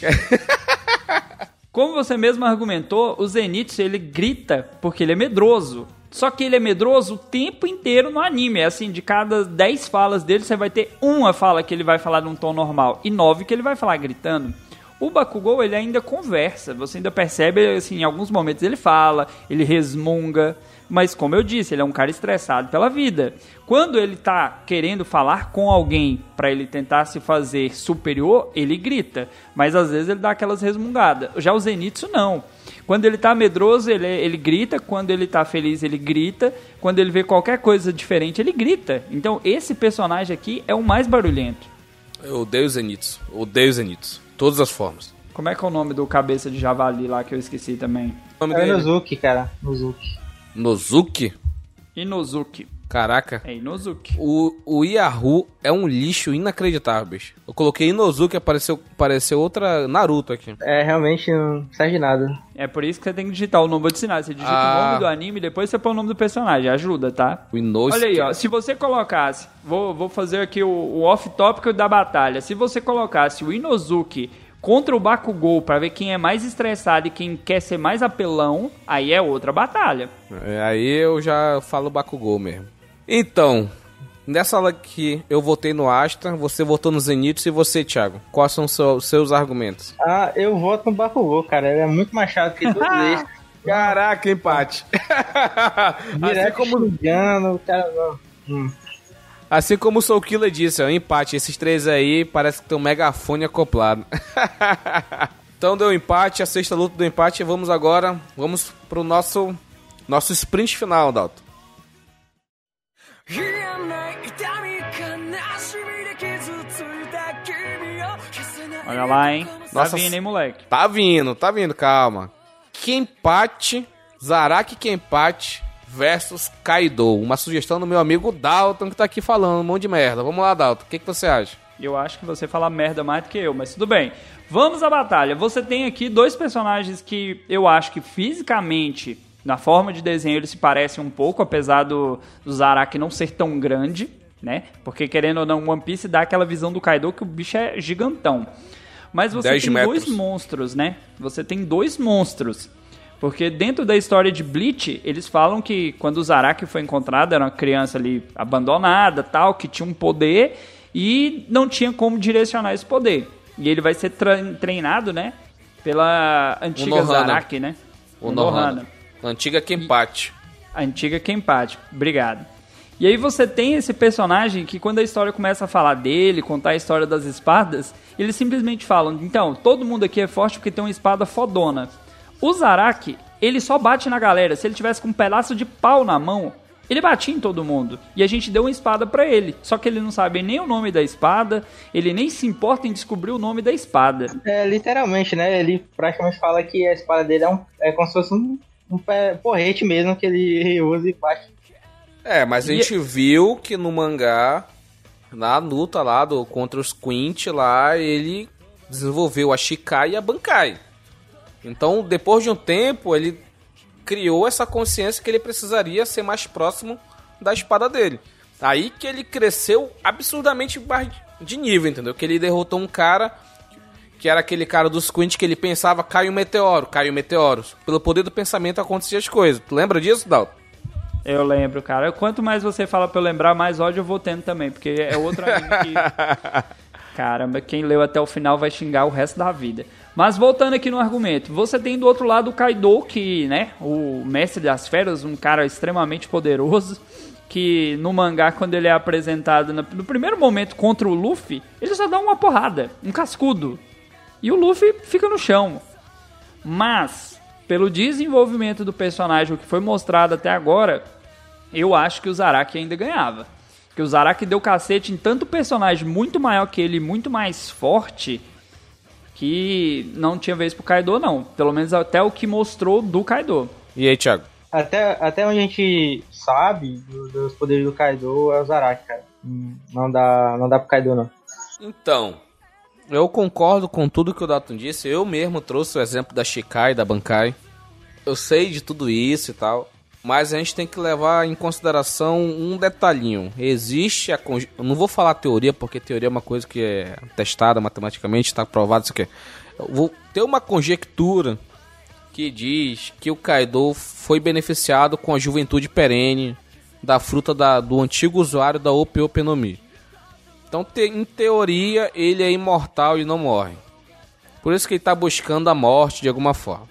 Como você mesmo argumentou, o Zenitsu ele grita porque ele é medroso. Só que ele é medroso o tempo inteiro no anime. É assim, de cada 10 falas dele, você vai ter uma fala que ele vai falar num tom normal e nove que ele vai falar gritando. O Bakugou, ele ainda conversa. Você ainda percebe, assim, em alguns momentos ele fala, ele resmunga. Mas como eu disse, ele é um cara estressado pela vida. Quando ele tá querendo falar com alguém para ele tentar se fazer superior, ele grita. Mas às vezes ele dá aquelas resmungadas. Já o Zenitsu não. Quando ele tá medroso, ele, ele grita. Quando ele tá feliz, ele grita. Quando ele vê qualquer coisa diferente, ele grita. Então esse personagem aqui é o mais barulhento. Eu odeio o Zenitsu. odeio o Zenitsu. Todas as formas. Como é que é o nome do cabeça de javali lá que eu esqueci também? O nome é Nozuki, cara. Nozuki. Nozuki? Inozuki. Caraca. É Inozuki. O, o Yahoo é um lixo inacreditável, bicho. Eu coloquei Inozuki e apareceu, apareceu outra Naruto aqui. É, realmente não serve de nada. É por isso que você tem que digitar o nome de sinal. Você digita ah. o nome do anime e depois você põe o nome do personagem. Ajuda, tá? O Inosuke. Olha aí, ó. Se você colocasse... Vou, vou fazer aqui o, o off-topic da batalha. Se você colocasse o Inozuki contra o Bakugou para ver quem é mais estressado e quem quer ser mais apelão, aí é outra batalha. É, aí eu já falo Bakugou mesmo. Então, nessa aula aqui eu votei no Astra, você votou no Zenitsu e você, Thiago? Quais são os seus argumentos? Ah, eu voto no Bakugou, cara. Ele é muito mais chato que todos esses. Caraca, empate. Assim como... Xingando, cara... Hum. Assim como o Soul Killer disse, é um empate. Esses três aí parece que tem um megafone acoplado. então deu um empate, a sexta luta do empate. Vamos agora, vamos pro nosso, nosso sprint final, Dalton. Olha lá, hein? Tá Nossa, vindo, hein, moleque? Tá vindo, tá vindo, calma. Que empate, Zaraki que empate versus Kaido. Uma sugestão do meu amigo Dalton que tá aqui falando um monte de merda. Vamos lá, Dalton. O que, que você acha? Eu acho que você fala merda mais do que eu, mas tudo bem. Vamos à batalha. Você tem aqui dois personagens que eu acho que fisicamente, na forma de desenho, eles se parecem um pouco, apesar do, do Zaraki não ser tão grande, né? Porque querendo ou não, One Piece dá aquela visão do Kaido que o bicho é gigantão. Mas você 10 tem metros. dois monstros, né? Você tem dois monstros. Porque dentro da história de Bleach, eles falam que quando o Zaraki foi encontrado, era uma criança ali abandonada, tal, que tinha um poder e não tinha como direcionar esse poder. E ele vai ser treinado, né? Pela antiga Nohana. Zaraki, né? O Nohana. Antiga Kenpachi. A antiga Kenpachi. Obrigado. E aí você tem esse personagem que quando a história começa a falar dele, contar a história das espadas, eles simplesmente falam, então, todo mundo aqui é forte porque tem uma espada fodona. O Zaraki, ele só bate na galera. Se ele tivesse com um pedaço de pau na mão, ele batia em todo mundo. E a gente deu uma espada pra ele. Só que ele não sabe nem o nome da espada, ele nem se importa em descobrir o nome da espada. É, literalmente, né? Ele praticamente fala que a espada dele é, um, é como se fosse um, um pé- porrete mesmo que ele usa e bate. É, mas a E- gente viu que no mangá, na luta lá do, contra os Quint lá, ele desenvolveu a Shikai e a Bankai. Então, depois de um tempo, ele criou essa consciência que ele precisaria ser mais próximo da espada dele. Aí que ele cresceu absurdamente mais de nível, entendeu? Que ele derrotou um cara que era aquele cara dos Quint que ele pensava cai um meteoro, cai um meteoro. Pelo poder do pensamento aconteciam as coisas. Tu lembra disso, Dalton? Eu lembro, cara. Quanto mais você fala pra eu lembrar, mais ódio eu vou tendo também, porque é outro anime que... Caramba, quem leu até o final vai xingar o resto da vida. Mas voltando aqui no argumento, você tem do outro lado o Kaido, que, né, o mestre das feras, um cara extremamente poderoso, que no mangá, quando ele é apresentado no primeiro momento contra o Luffy, ele só dá uma porrada, um cascudo. E o Luffy fica no chão. Mas, pelo desenvolvimento do personagem, o que foi mostrado até agora, eu acho que o Zaraki ainda ganhava. Porque o Zaraki deu cacete em tanto personagem muito maior que ele, muito mais forte, que não tinha vez pro Kaido, não. Pelo menos até o que mostrou do Kaido. E aí, Thiago? Até, até onde a gente sabe do- dos poderes do Kaido é o Zaraki, cara. Não dá, não dá pro Kaido, não. Então, eu concordo com tudo que o Dalton disse. Eu mesmo trouxe o exemplo da Shikai da Bankai. Eu sei de tudo isso e tal. Mas a gente tem que levar em consideração um detalhinho. Existe a. conje- Eu não vou falar teoria, porque teoria é uma coisa que é testada matematicamente, está provado isso aqui. Eu vou ter uma conjectura que diz que o Kaido foi beneficiado com a juventude perene da fruta da- do antigo usuário da Ope Ope no Mi. Então, te- em teoria, ele é imortal e não morre. Por isso que ele está buscando a morte de alguma forma.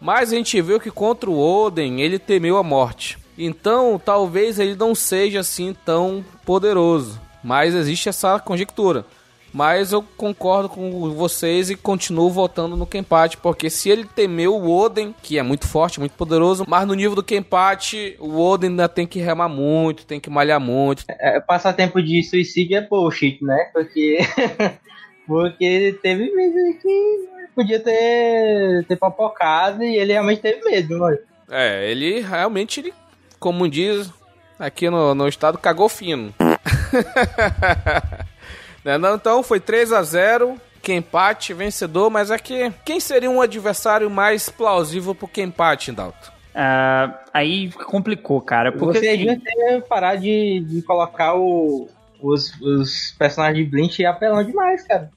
Mas a gente viu que contra o Oden, ele temeu a morte. Então, talvez ele não seja assim tão poderoso. Mas existe essa conjectura. Mas eu concordo com vocês e continuo votando no Kenpachi, porque se ele temeu o Oden, que é muito forte, muito poderoso, mas no nível do Kenpachi, o Oden ainda tem que remar muito, tem que malhar muito. É, passatempo de suicídio é bullshit, né? Porque. Porque teve vezes que podia ter, ter papocado e ele realmente teve medo, mano. É, ele realmente, ele, como diz aqui no, no estado, cagou fino. Né, então foi 3 a 0 que empate, vencedor, mas aqui, quem seria um adversário mais plausível pro que empate, Dalton? Ah, aí complicou, cara. Porque Você assim, devia ter parar de, de colocar o, os, os personagens de Blink apelão demais, cara.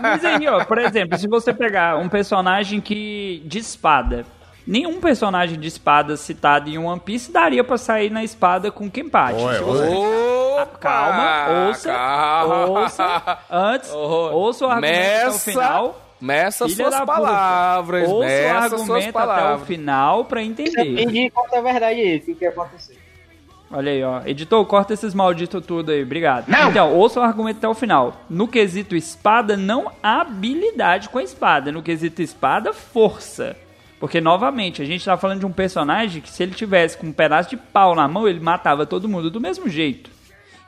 Mas aí, ó, por exemplo, se você pegar um personagem que de espada, nenhum personagem de espada citado em One Piece daria pra sair na espada com Kenpachi. Se você- Opa! Calma, ouça, calma. ouça, antes, Oh, ouça o argumento até o final. Meça suas da puta. palavras, Ouça o meça argumento até o palavras. final pra entender. E conta a verdade aí, o que, acontecer. Olha aí, ó. Editor, corta esses malditos tudo aí, obrigado. Então, ouça o argumento até o final. No quesito espada, não há habilidade com a espada. No quesito espada, força. Porque, novamente, a gente tá falando de um personagem que se ele tivesse com um pedaço de pau na mão, ele matava todo mundo do mesmo jeito.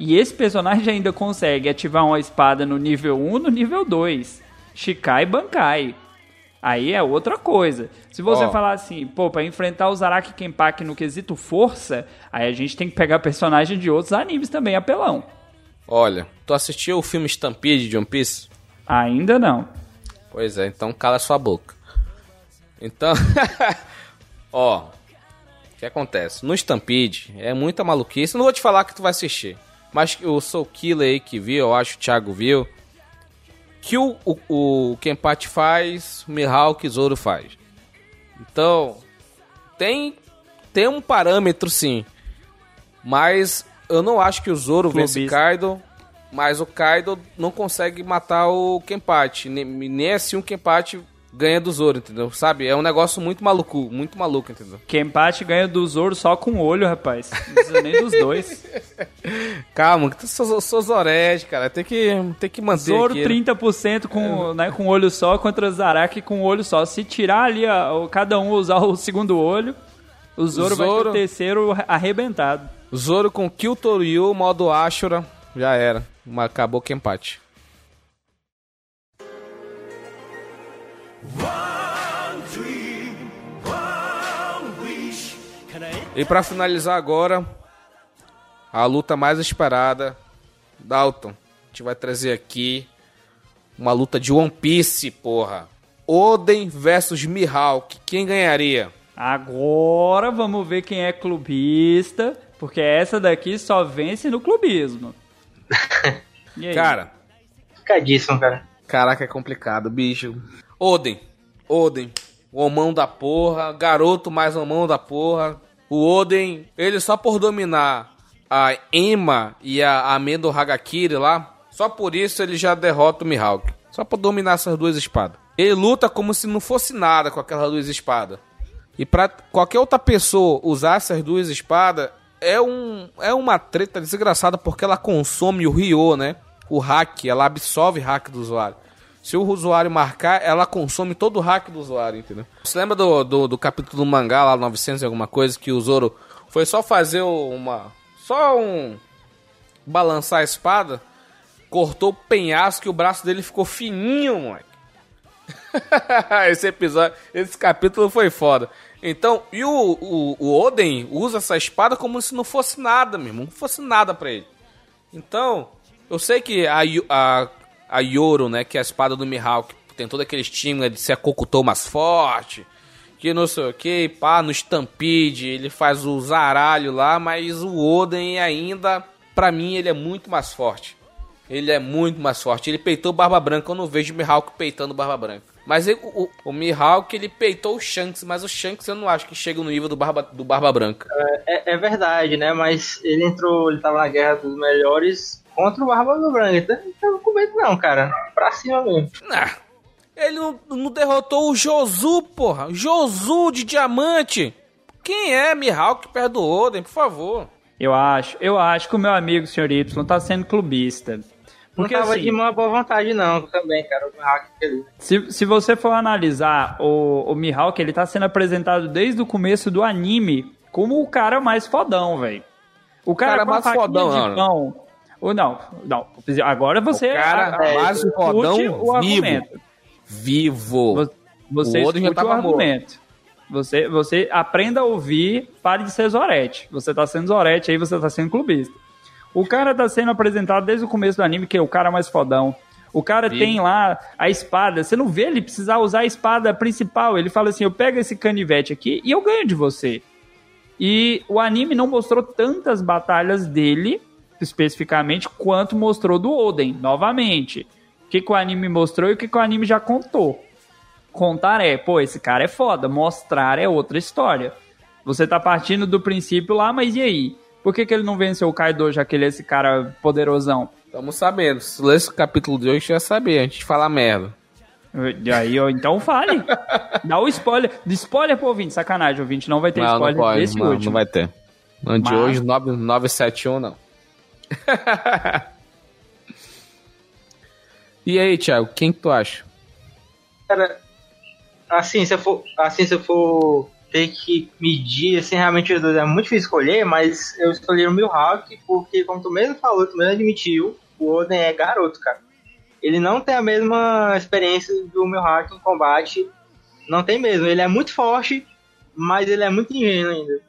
E esse personagem ainda consegue ativar uma espada no nível 1, no nível 2. Shikai Bankai. Aí é outra coisa. Se você Ó. falar assim, pô, pra enfrentar o Zaraki Kenpachi no quesito força, aí a gente tem que pegar personagem de outros animes também, apelão. Olha, tu assistiu o filme Stampede de One Piece? Ainda não. Pois é, então cala sua boca. Então, ó, o que acontece? No Stampede é muita maluquice. Não vou te falar que tu vai assistir, mas o Soul Killer aí que viu, eu acho que o Thiago viu. que o, o, o Kenpachi faz, o Mihawk Zoro faz. Então, tem, tem um parâmetro sim. Mas eu não acho que o Zoro vence Kaido, mas o Kaido não consegue matar o Kenpachi. Nem, nem assim o Kenpachi ganha do Zoro, entendeu? Sabe? É um negócio muito maluco, muito maluco, entendeu? Kenpachi ganha do Zoro só com o olho, rapaz. Não precisa nem dos dois. Calma, que sou, sou Zorete, cara. Tem que, tem que manter Zoro aqui, 30% com, é. né, com olho só contra Zaraki com olho só. Se tirar ali, a, cada um usar o segundo olho, o Zoro, Zoro... vai ter o terceiro arrebentado. Zoro com Kill Toryu, modo Ashura, já era. Acabou que empate. E para finalizar agora, a luta mais esperada, Dalton, a gente vai trazer aqui uma luta de One Piece, porra. Oden versus Mihawk, quem ganharia? Agora vamos ver quem é clubista, porque essa daqui só vence no clubismo. Cara, complicadíssimo, cara. Caraca, é complicado, bicho. Oden. Oden. O homão da porra. Garoto mais homão da porra. O Oden, ele só por dominar a Emma e a Amendo Hagakiri lá, só por isso ele já derrota o Mihawk. Só por dominar essas duas espadas. Ele luta como se não fosse nada com aquelas duas espadas. E pra qualquer outra pessoa usar essas duas espadas, é, um, é uma treta desgraçada porque ela consome o Ryo, né? O hack, ela absorve hack do usuário. Se o usuário marcar, ela consome todo o hack do usuário, entendeu? Você lembra do, do, do capítulo do mangá lá, 900 e alguma coisa, que o Zoro foi só fazer uma... Só um... Balançar a espada, cortou o penhasco e o braço dele ficou fininho, moleque. esse episódio, esse capítulo foi foda. Então, e o, o, o, Oden usa essa espada como se não fosse nada, meu irmão. Não fosse nada pra ele. Então, eu sei que a, a a Yoro, né? Que é a espada do Mihawk. Tem todo aquele estigma de ser a Kokutou mais forte. Que não sei o que, pá, no Stampede ele faz o zaralho lá, mas o Oden ainda, pra mim, ele é muito mais forte. Ele é muito mais forte. Ele peitou Barba Branca, eu não vejo o Mihawk peitando Barba Branca. Mas ele, o, o Mihawk, ele peitou o Shanks, mas o Shanks eu não acho que chega no nível do Barba, do Barba Branca. É, é, é verdade, né? Mas ele entrou, ele tava na Guerra dos Melhores contra o Barba Branca. Então não com medo não, cara. Pra cima mesmo. Nah. Ele não, não derrotou o Josu, porra. Josu de diamante. Quem é Mihawk perto do Oden, por favor? Eu acho, eu acho que o meu amigo, Sr. Y, tá sendo clubista. Porque, não tava assim, de uma boa vontade, não, também, cara, o Mihawk se, se você for analisar, o, o Mihawk, ele tá sendo apresentado desde o começo do anime como o cara mais fodão, velho. O cara, o cara mais fodão, de pão, ou não, não. Agora você. O cara é, mais fodão o vivo. Argumento. Vivo. Você o já tava o argumento. Você, você aprenda a ouvir, pare de ser Zorete. Você tá sendo Zorete aí, você tá sendo clubista. O cara tá sendo apresentado desde o começo do anime, que é o cara mais fodão. O cara Sim. tem lá a espada. Você não vê ele precisar usar a espada principal. Ele fala assim: eu pego esse canivete aqui e eu ganho de você. E o anime não mostrou tantas batalhas dele especificamente quanto mostrou do Oden, novamente. O que, que o anime mostrou e o que, que o anime já contou. Contar é, pô, esse cara é foda, mostrar é outra história. Você tá partindo do princípio lá, mas e aí? Por que, que ele não venceu o Kaido, já que ele é esse cara poderosão? Estamos sabendo. Se ler esse capítulo de hoje, já sabia, antes de falar merda. E aí, ó, então fale. Dá o spoiler. De spoiler pro ouvinte, sacanagem, ouvinte não vai ter não, spoiler não pode, desse não, último. Não vai ter. No de hoje, 9, 971, não. e aí, Thiago, quem que tu acha? Cara, assim, se eu for, assim, se eu for ter que medir, assim, realmente os dois é muito difícil escolher, mas eu escolhi o Mihawk porque, como tu mesmo falou, tu mesmo admitiu, o Oden é garoto, cara. Ele não tem a mesma experiência do Mihawk em combate, não tem mesmo. Ele é muito forte, mas ele é muito ingênuo ainda.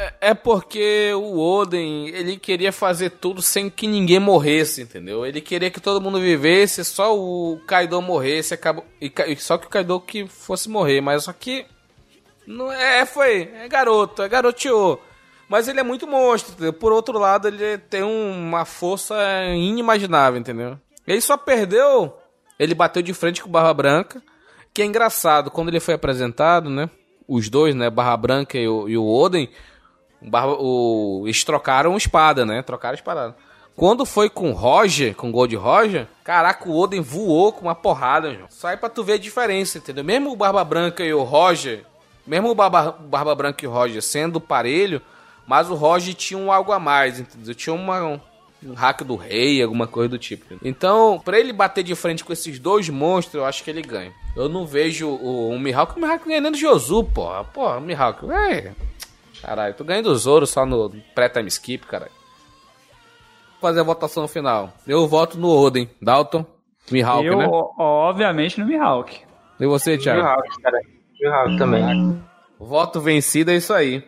É, é porque o Oden, ele queria fazer tudo sem que ninguém morresse, entendeu? Ele queria que todo mundo vivesse, só o Kaido morresse, acabou, e, só que o Kaido que fosse morrer, mas só que não é, foi, é garoto, é garoteou. Mas ele é muito monstro, entendeu? Por outro lado, ele tem uma força inimaginável, entendeu? Ele só perdeu. Ele bateu de frente com o Barra Branca. Que é engraçado, quando ele foi apresentado, né? Os dois, né? Barra Branca e o, e o Oden. O Barra, o, eles trocaram espada, né? Trocaram espada. Quando foi com o Roger, com o Gold Roger, caraca, o Oden voou com uma porrada, João. Só aí pra tu ver a diferença, entendeu? Mesmo o Barba Branca e o Roger, mesmo o Barba, Barba Branca e o Roger sendo parelho, mas o Roger tinha um algo a mais, entendeu? Tinha uma, um, um hack do rei, alguma coisa do tipo. Então, pra ele bater de frente com esses dois monstros, eu acho que ele ganha. Eu não vejo o, o Mihawk, o Mihawk ganhando Josu, porra. Porra, Mihawk, é... Caralho, tu ganha do Zoro só no pré-time skip, cara fazer a votação final. Eu voto no Oden. Dalton, Mihawk, eu, né? obviamente, no Mihawk. E você, Thiago? Mihawk, cara. Mihawk também. Voto vencido é isso aí.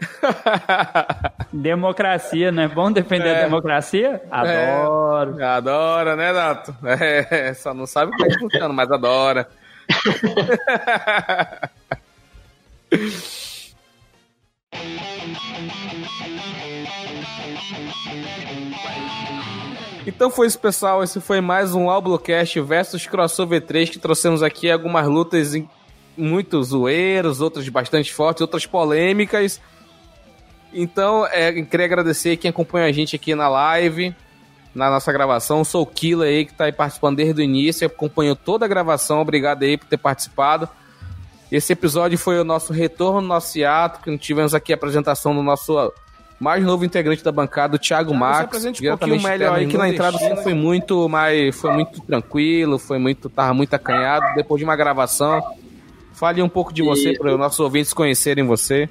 democracia, né? Bom defender é. a democracia? Adoro. É. Adora, né, Dato? É, só não sabe como é que funciona, mas adora. Então foi isso, pessoal. Esse foi mais um Alblocast versus Crossover 3 que trouxemos aqui algumas lutas muito zoeiras, outras bastante fortes, outras polêmicas. Então, é, queria agradecer quem acompanha a gente aqui na live, na nossa gravação. Sou o Kila aí, que está aí participando desde o início, acompanhou toda a gravação. Obrigado aí por ter participado. Esse episódio foi o nosso retorno no nosso hiato, que tivemos aqui a apresentação do nosso mais novo integrante da bancada, o Thiago Thiago, Max. Um pouquinho melhor aí, que na entrada foi muito, mas foi muito tranquilo, foi muito, tava muito acanhado. Depois de uma gravação, fale um pouco de você para os nossos ouvintes conhecerem você.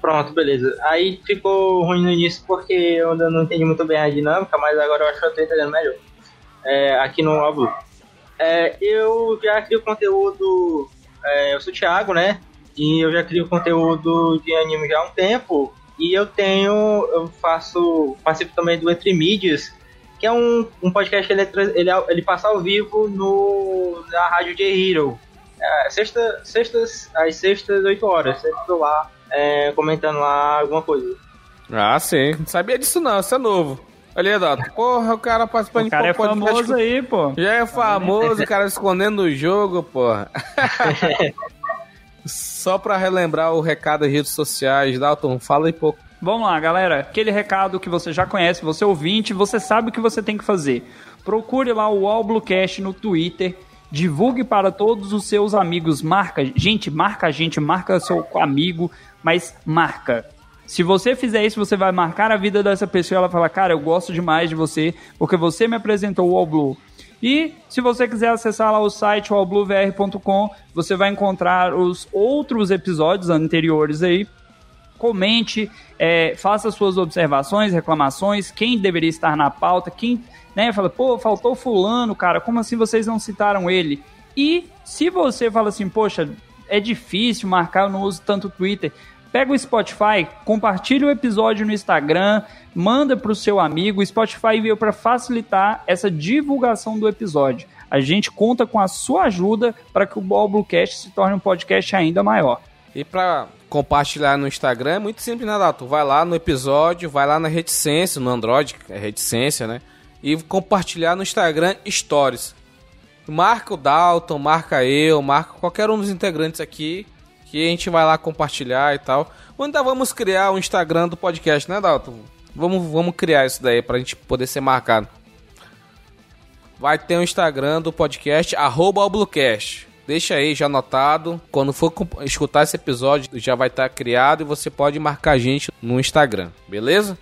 Pronto, beleza. Aí ficou ruim no início porque eu ainda não entendi muito bem a dinâmica, mas agora eu acho que eu tô entendendo melhor. É, aqui no álbum. É, eu já crio conteúdo. É, eu sou o Thiago, né? E eu já crio conteúdo de anime já há um tempo. E eu tenho, eu faço, participo também do Entre Mídias, que é um, um podcast que ele, ele, ele passa ao vivo no, na rádio J Hero. É, sexta, sextas, às sextas, 8 horas. Sempre lá é, comentando lá alguma coisa. Ah, sim. Não sabia disso não, isso é novo. Ali, Eduardo. Porra, o cara participando o cara de é famoso aí, pô. Já é famoso, o cara escondendo o jogo, porra. Só para relembrar o recado das redes sociais, Dalton, fala aí pouco. Vamos lá, galera. Aquele recado que você já conhece, você ouvinte, você sabe o que você tem que fazer. Procure lá o All Bluecast no Twitter. Divulgue para todos os seus amigos. Marca, gente, marca a gente, marca seu amigo, mas marca. Se você fizer isso, você vai marcar a vida dessa pessoa. Ela fala, cara, eu gosto demais de você, porque você me apresentou o All Blue. E se você quiser acessar lá o site allbluevr.com, você vai encontrar os outros episódios anteriores aí. Comente, é, faça suas observações, reclamações, quem deveria estar na pauta, quem, né, fala, pô, faltou fulano, cara, como assim vocês não citaram ele? E se você fala assim, poxa, é difícil marcar, eu não uso tanto Twitter, Pega o Spotify, compartilha o episódio no Instagram, manda para o seu amigo. O Spotify veio para facilitar essa divulgação do episódio. A gente conta com a sua ajuda para que o Ballbluecast se torne um podcast ainda maior. E para compartilhar no Instagram é muito simples, né, Dato? Vai lá no episódio, vai lá na reticência, no Android, é reticência, né? E compartilhar no Instagram Stories. Marca o Dalton, marca eu, marca qualquer um dos integrantes aqui que a gente vai lá compartilhar e tal. Ainda vamos criar o Instagram do podcast, né, Dalton? Vamos, vamos criar isso daí pra gente poder ser marcado. Vai ter o um Instagram do podcast, arroba Bluecast. Deixa aí já anotado. Quando for escutar esse episódio, já vai estar tá criado e você pode marcar a gente no Instagram, beleza?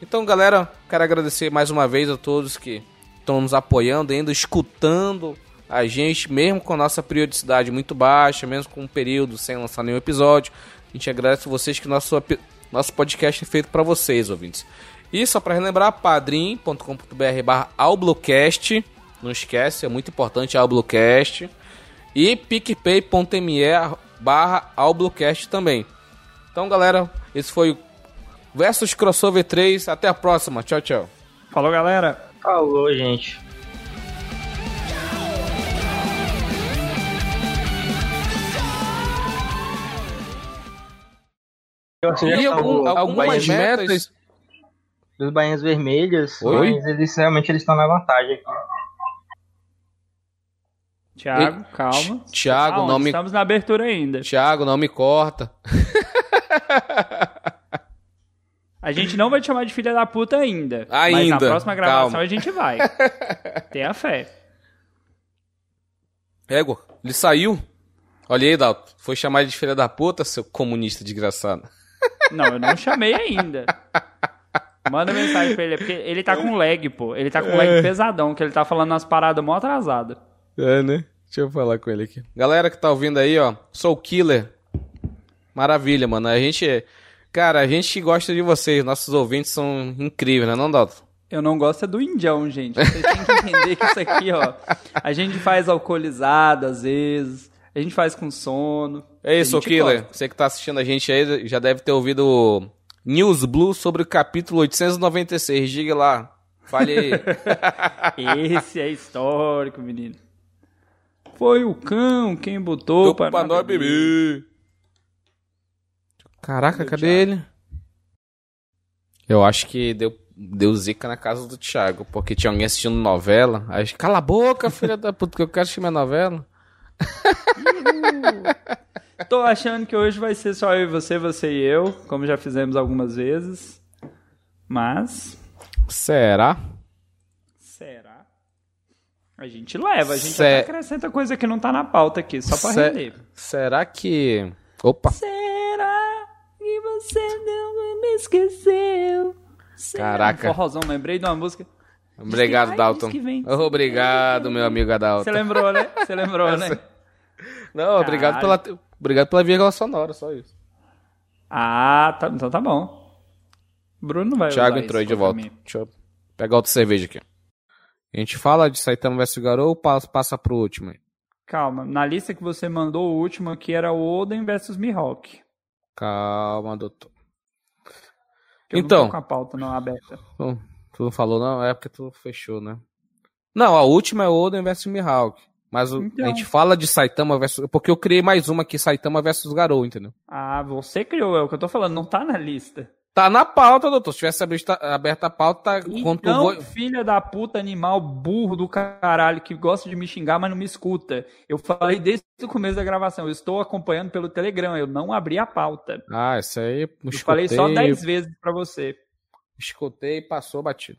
Então, galera, quero agradecer mais uma vez a todos que estão nos apoiando, ainda escutando a gente, mesmo com a nossa periodicidade muito baixa, mesmo com um período sem lançar nenhum episódio, a gente agradece a vocês que nosso, nosso podcast é feito para vocês, ouvintes. E só para relembrar, padrim.com.br barra Alblocast, não esquece, é muito importante Alblocast. E picpay.me barra Alblocast também. Então, galera, esse foi o Versus Crossover 3. Até a próxima. Tchau, tchau. Falou, galera. Falou, gente. E algum, algumas metas. dos bainhas vermelhas, Oi? mas eles realmente eles estão na vantagem aqui. Thiago, calma. Thiago, Aonde? não me, Estamos na abertura ainda. Thiago, não me corta. A gente não vai te chamar de filha da puta ainda. Mas na Ainda, próxima gravação calma. a gente vai. Tenha fé. Égua, ele saiu. Olha aí, Dalton. Foi chamar de filha da puta, seu comunista desgraçado. Não, eu não chamei ainda. Manda mensagem pra ele, porque ele tá com lag, pô. Ele tá com É. lag pesadão, que ele tá falando umas paradas mó atrasadas. É, né? Deixa eu falar com ele aqui. Galera que tá ouvindo aí, ó. Sou o Killer. Maravilha, mano. A gente. Cara, a gente gosta de vocês. Nossos ouvintes são incríveis, né, não, Dalton? Eu não gosto é do indião, gente. Vocês têm que entender que isso aqui, ó. A gente faz alcoolizado às vezes. A gente faz com sono. É isso, Killer. gosta. Você que tá assistindo a gente aí já deve ter ouvido News Blue sobre o capítulo 896. Diga lá. Fale aí. Esse é histórico, menino. Foi o cão quem botou Tô pra para nós beber. Caraca, cadê ele? Eu acho que deu, deu zica na casa do Thiago, porque tinha alguém assistindo novela. Aí, cala a boca, filha da puta, que eu quero assistir minha novela. Tô achando que hoje vai ser só eu e você, você e eu, como já fizemos algumas vezes. Mas, Será? será? A gente leva, a gente Cé- até acrescenta coisa que não tá na pauta aqui, só pra Cé- render. Será que. Opa! Será que você não me esqueceu? Será? Caraca. Forrozão, lembrei de uma música. Obrigado, Dalton. Obrigado, meu amigo Você Adalto. lembrou, né? Você lembrou, né? Não, obrigado pela, obrigado pela vírgula sonora, só isso. Ah, tá, então tá bom. Bruno não vai Thiago entrou aí de volta. mim. Deixa eu pegar outra cerveja aqui. A gente fala de Saitama vs Garou ou pa- passa pro último? aí? Calma, na lista que você mandou, o último aqui era Oden versus Mihawk. Calma, doutor. Eu Então. Não tô com a pauta não aberta. Tu, tu não falou, não? É porque tu fechou, né? Não, a última é Oden vs Mihawk. Mas o- Então. a gente fala de Saitama vs. Porque eu criei mais uma aqui, Saitama vs Garou, entendeu? Ah, você criou, é o que eu tô falando, não tá na lista. Tá na pauta, doutor. Se tivesse aberta, a pauta, tá- Então, filha da puta, animal burro do caralho, que gosta de me xingar, mas não me escuta. Eu falei desde o começo da gravação, eu estou acompanhando pelo Telegram, eu não abri a pauta. Ah, isso aí. Eu Eu falei só 10 vezes pra você. Escutei e passou batido.